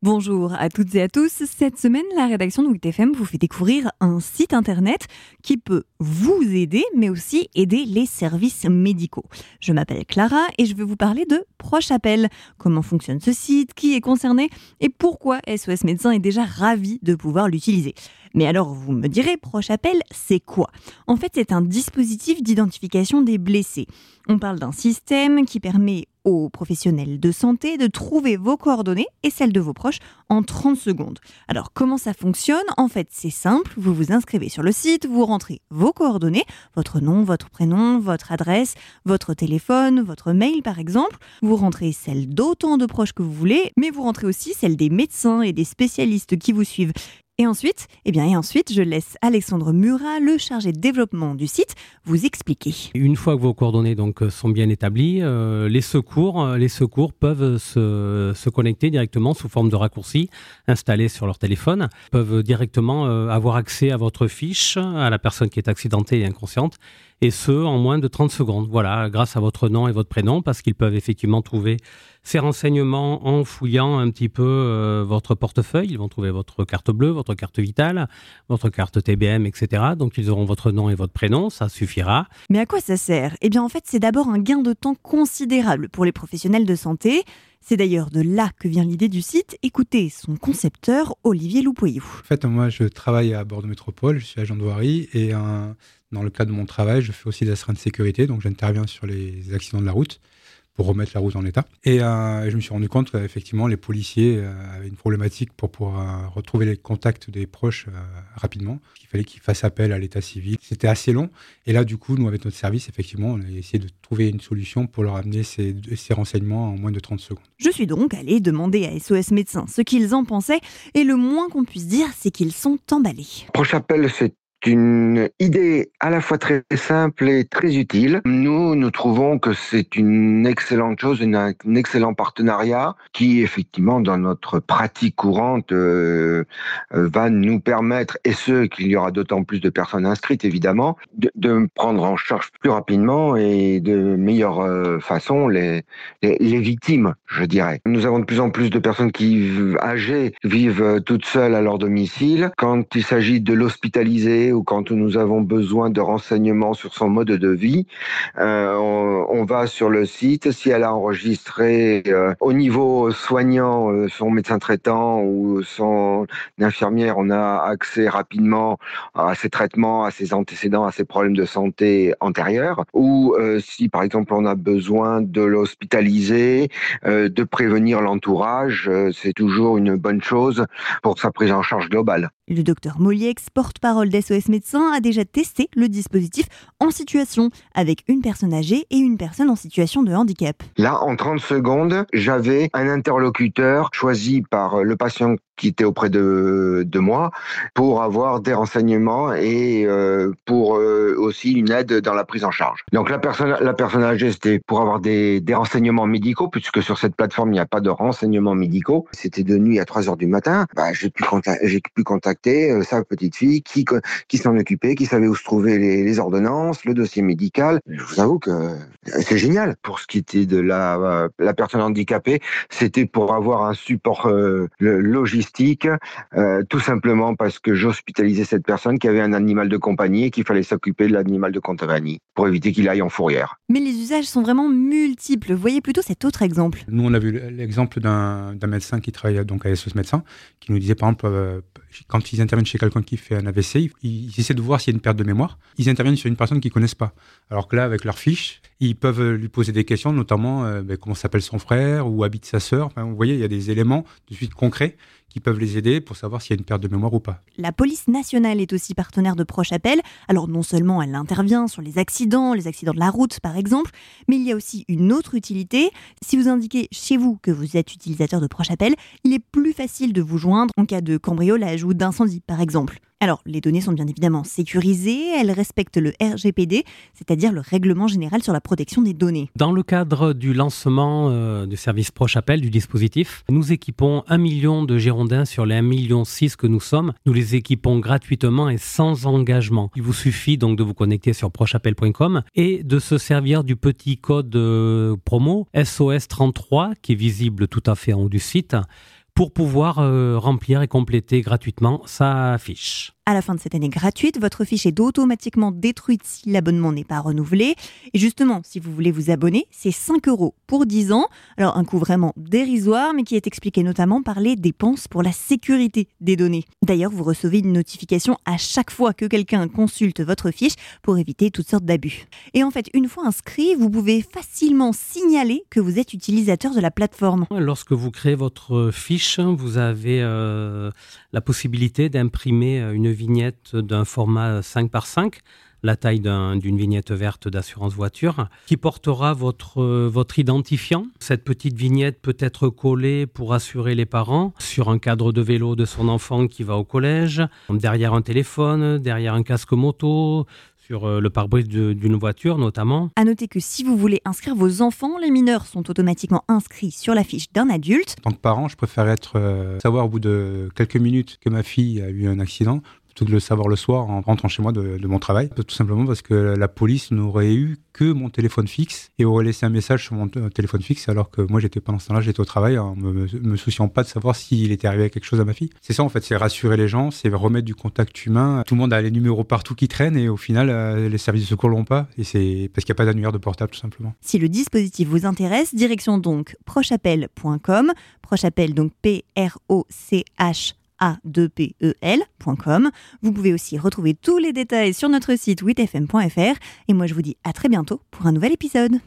Bonjour à toutes et à tous. Cette semaine, la rédaction de WITFM vous fait découvrir un site internet qui peut vous aider, mais aussi aider les services médicaux. Je m'appelle Clara et je vais vous parler de Proche Appel. Comment fonctionne ce site, qui est concerné? Et pourquoi SOS Médecins est déjà ravi de pouvoir l'utiliser? Mais alors, vous me direz, Proche Appel, c'est quoi? En fait, c'est un dispositif d'identification des blessés. On parle d'un système qui permet professionnels de santé de trouver vos coordonnées et celles de vos proches en 30 secondes. Alors comment ça fonctionne? En fait c'est simple, vous vous inscrivez sur le site, vous rentrez vos coordonnées, votre nom, votre prénom, votre adresse, votre téléphone, votre mail par exemple, vous rentrez celles d'autant de proches que vous voulez, mais vous rentrez aussi celles des médecins et des spécialistes qui vous suivent. Et ensuite, eh bien, et ensuite, je laisse Alexandre Murat, le chargé de développement du site, vous expliquer. Une fois que vos coordonnées donc sont bien établies, euh, les secours, euh, les secours peuvent se, connecter directement sous forme de raccourci installé sur leur téléphone, peuvent directement euh, avoir accès à votre fiche, à la personne qui est accidentée et inconsciente, et ce en moins de 30 secondes. Voilà, grâce à votre nom et votre prénom, parce qu'ils peuvent effectivement trouver ces renseignements en fouillant un petit peu euh, votre portefeuille. Ils vont trouver votre carte bleue, votre carte vitale, votre carte TBM, etc. Donc ils auront votre nom et votre prénom, ça suffira. Mais à quoi ça sert? Eh bien en fait c'est d'abord un gain de temps considérable pour les professionnels de santé. C'est d'ailleurs de là que vient l'idée du site. Écoutez son concepteur, Olivier Loupoyou. En fait, moi, je travaille à Bordeaux Métropole, je suis agent de voirie et dans le cadre de mon travail, je fais aussi des astreintes de sécurité, donc j'interviens sur les accidents de la route pour remettre la route en état. Et euh, je me suis rendu compte qu'effectivement, les policiers euh, avaient une problématique pour pouvoir euh, retrouver les contacts des proches rapidement. Il fallait qu'ils fassent appel à l'état civil. C'était assez long. Et là, du coup, nous, avec notre service, effectivement, on a essayé de trouver une solution pour leur amener ces, ces renseignements en moins de 30 secondes. Je suis donc allé demander à SOS Médecins ce qu'ils en pensaient. Et le moins qu'on puisse dire, c'est qu'ils sont emballés. Proche appel, c'est une idée à la fois très simple et très utile. Nous, nous trouvons que c'est une excellente chose, un excellent partenariat qui, effectivement, dans notre pratique courante, euh, euh, va nous permettre, et ce, qu'il y aura d'autant plus de personnes inscrites, évidemment, de, de, prendre en charge plus rapidement et de meilleure euh, façon les, les, les, victimes, je dirais. Nous avons de plus en plus de personnes qui, âgées, vivent toutes seules à leur domicile. Quand il s'agit de l'hospitaliser, ou quand nous avons besoin de renseignements sur son mode de vie, euh, on, va sur le site. Si elle a enregistré euh, au niveau soignant euh, son médecin traitant ou son infirmière, on a accès rapidement à ses traitements, à ses antécédents, à ses problèmes de santé antérieurs. Ou euh, si par exemple on a besoin de l'hospitaliser, euh, de prévenir l'entourage, c'est toujours une bonne chose pour sa prise en charge globale. Le docteur Moliex, porte-parole d'SOS Médecins, a déjà testé le dispositif en situation avec une personne âgée et une personne en situation de handicap. Là, en 30 secondes, j'avais un interlocuteur choisi par le patient qui était auprès de, de moi pour avoir des renseignements et euh, pour euh, aussi une aide dans la prise en charge. Donc la personne, la personne âgée, c'était pour avoir des, des renseignements médicaux, puisque sur cette plateforme, il n'y a pas de renseignements médicaux. C'était de nuit à 3 heures du matin. Bah, j'ai pu, j'ai pu contacter euh, sa petite fille qui, qui s'en occupait, qui savait où se trouvaient les, ordonnances, le dossier médical. Je vous avoue que c'est génial. Pour ce qui était de la, la personne handicapée, c'était pour avoir un support logistique euh, tout simplement parce que j'hospitalisais cette personne qui avait un animal de compagnie et qu'il fallait s'occuper de l'animal de compagnie pour éviter qu'il aille en fourrière. Mais les usages sont vraiment multiples. Voyez plutôt cet autre exemple. Nous, on a vu l'exemple d'un médecin qui travaille donc à SOS Médecins, qui nous disait par exemple, euh, quand ils interviennent chez quelqu'un qui fait un AVC, ils, ils essaient de voir s'il y a une perte de mémoire. Ils interviennent sur une personne qu'ils connaissent pas. Alors que là, avec leur fiche, ils peuvent lui poser des questions, notamment euh, ben, comment s'appelle son frère ou habite sa sœur. Enfin, vous voyez, il y a des éléments de suite concrets qui peuvent les aider pour savoir s'il y a une perte de mémoire ou pas. La police nationale est aussi partenaire de Proche Appel. Alors non seulement elle intervient sur les accidents, les accidents de la route par exemple, mais il y a aussi une autre utilité. Si vous indiquez chez vous que vous êtes utilisateur de Proche Appel, il est plus facile de vous joindre en cas de cambriolage ou d'incendie par exemple. Alors, les données sont bien évidemment sécurisées, elles respectent le RGPD, c'est-à-dire le Règlement général sur la protection des données. Dans le cadre du lancement euh, du service Proche Appel, du dispositif, nous équipons un million de Girondins sur les 1,6 million que nous sommes. Nous les équipons gratuitement et sans engagement. Il vous suffit donc de vous connecter sur procheappel.com et de se servir du petit code euh, promo SOS33 qui est visible tout à fait en haut du site pour pouvoir remplir et compléter gratuitement sa fiche. À la fin de cette année gratuite, votre fiche est automatiquement détruite si l'abonnement n'est pas renouvelé. Et justement, si vous voulez vous abonner, c'est 5 euros pour 10 ans. Alors un coût vraiment dérisoire, mais qui est expliqué notamment par les dépenses pour la sécurité des données. D'ailleurs, vous recevez une notification à chaque fois que quelqu'un consulte votre fiche pour éviter toutes sortes d'abus. Et en fait, une fois inscrit, vous pouvez facilement signaler que vous êtes utilisateur de la plateforme. Lorsque vous créez votre fiche, vous avez euh, la possibilité d'imprimer une vignette d'un format 5 par 5 la taille d'une vignette verte d'assurance voiture, qui portera votre, votre identifiant. Cette petite vignette peut être collée pour assurer les parents sur un cadre de vélo de son enfant qui va au collège, derrière un téléphone, derrière un casque moto, sur euh, le pare-brise d'une voiture notamment. À noter que si vous voulez inscrire vos enfants, les mineurs sont automatiquement inscrits sur la fiche d'un adulte. En tant que parent, je préfère être euh, savoir au bout de quelques minutes que ma fille a eu un accident de le savoir le soir en rentrant chez moi de, mon travail. Tout simplement parce que la police n'aurait eu que mon téléphone fixe et aurait laissé un message sur mon téléphone fixe alors que moi j'étais pendant ce temps-là, j'étais au travail en me, me souciant pas de savoir s'il était arrivé quelque chose à ma fille. C'est ça en fait, c'est rassurer les gens, c'est remettre du contact humain. Tout le monde a les numéros partout qui traînent et au final euh, les services de secours l'ont pas et c'est parce qu'il n'y a pas d'annuaire de portable tout simplement. Si le dispositif vous intéresse, direction donc prochappel.com, prochappel donc P R O C H a2pel.com. Vous pouvez aussi retrouver tous les détails sur notre site witfm.fr et moi je vous dis à très bientôt pour un nouvel épisode.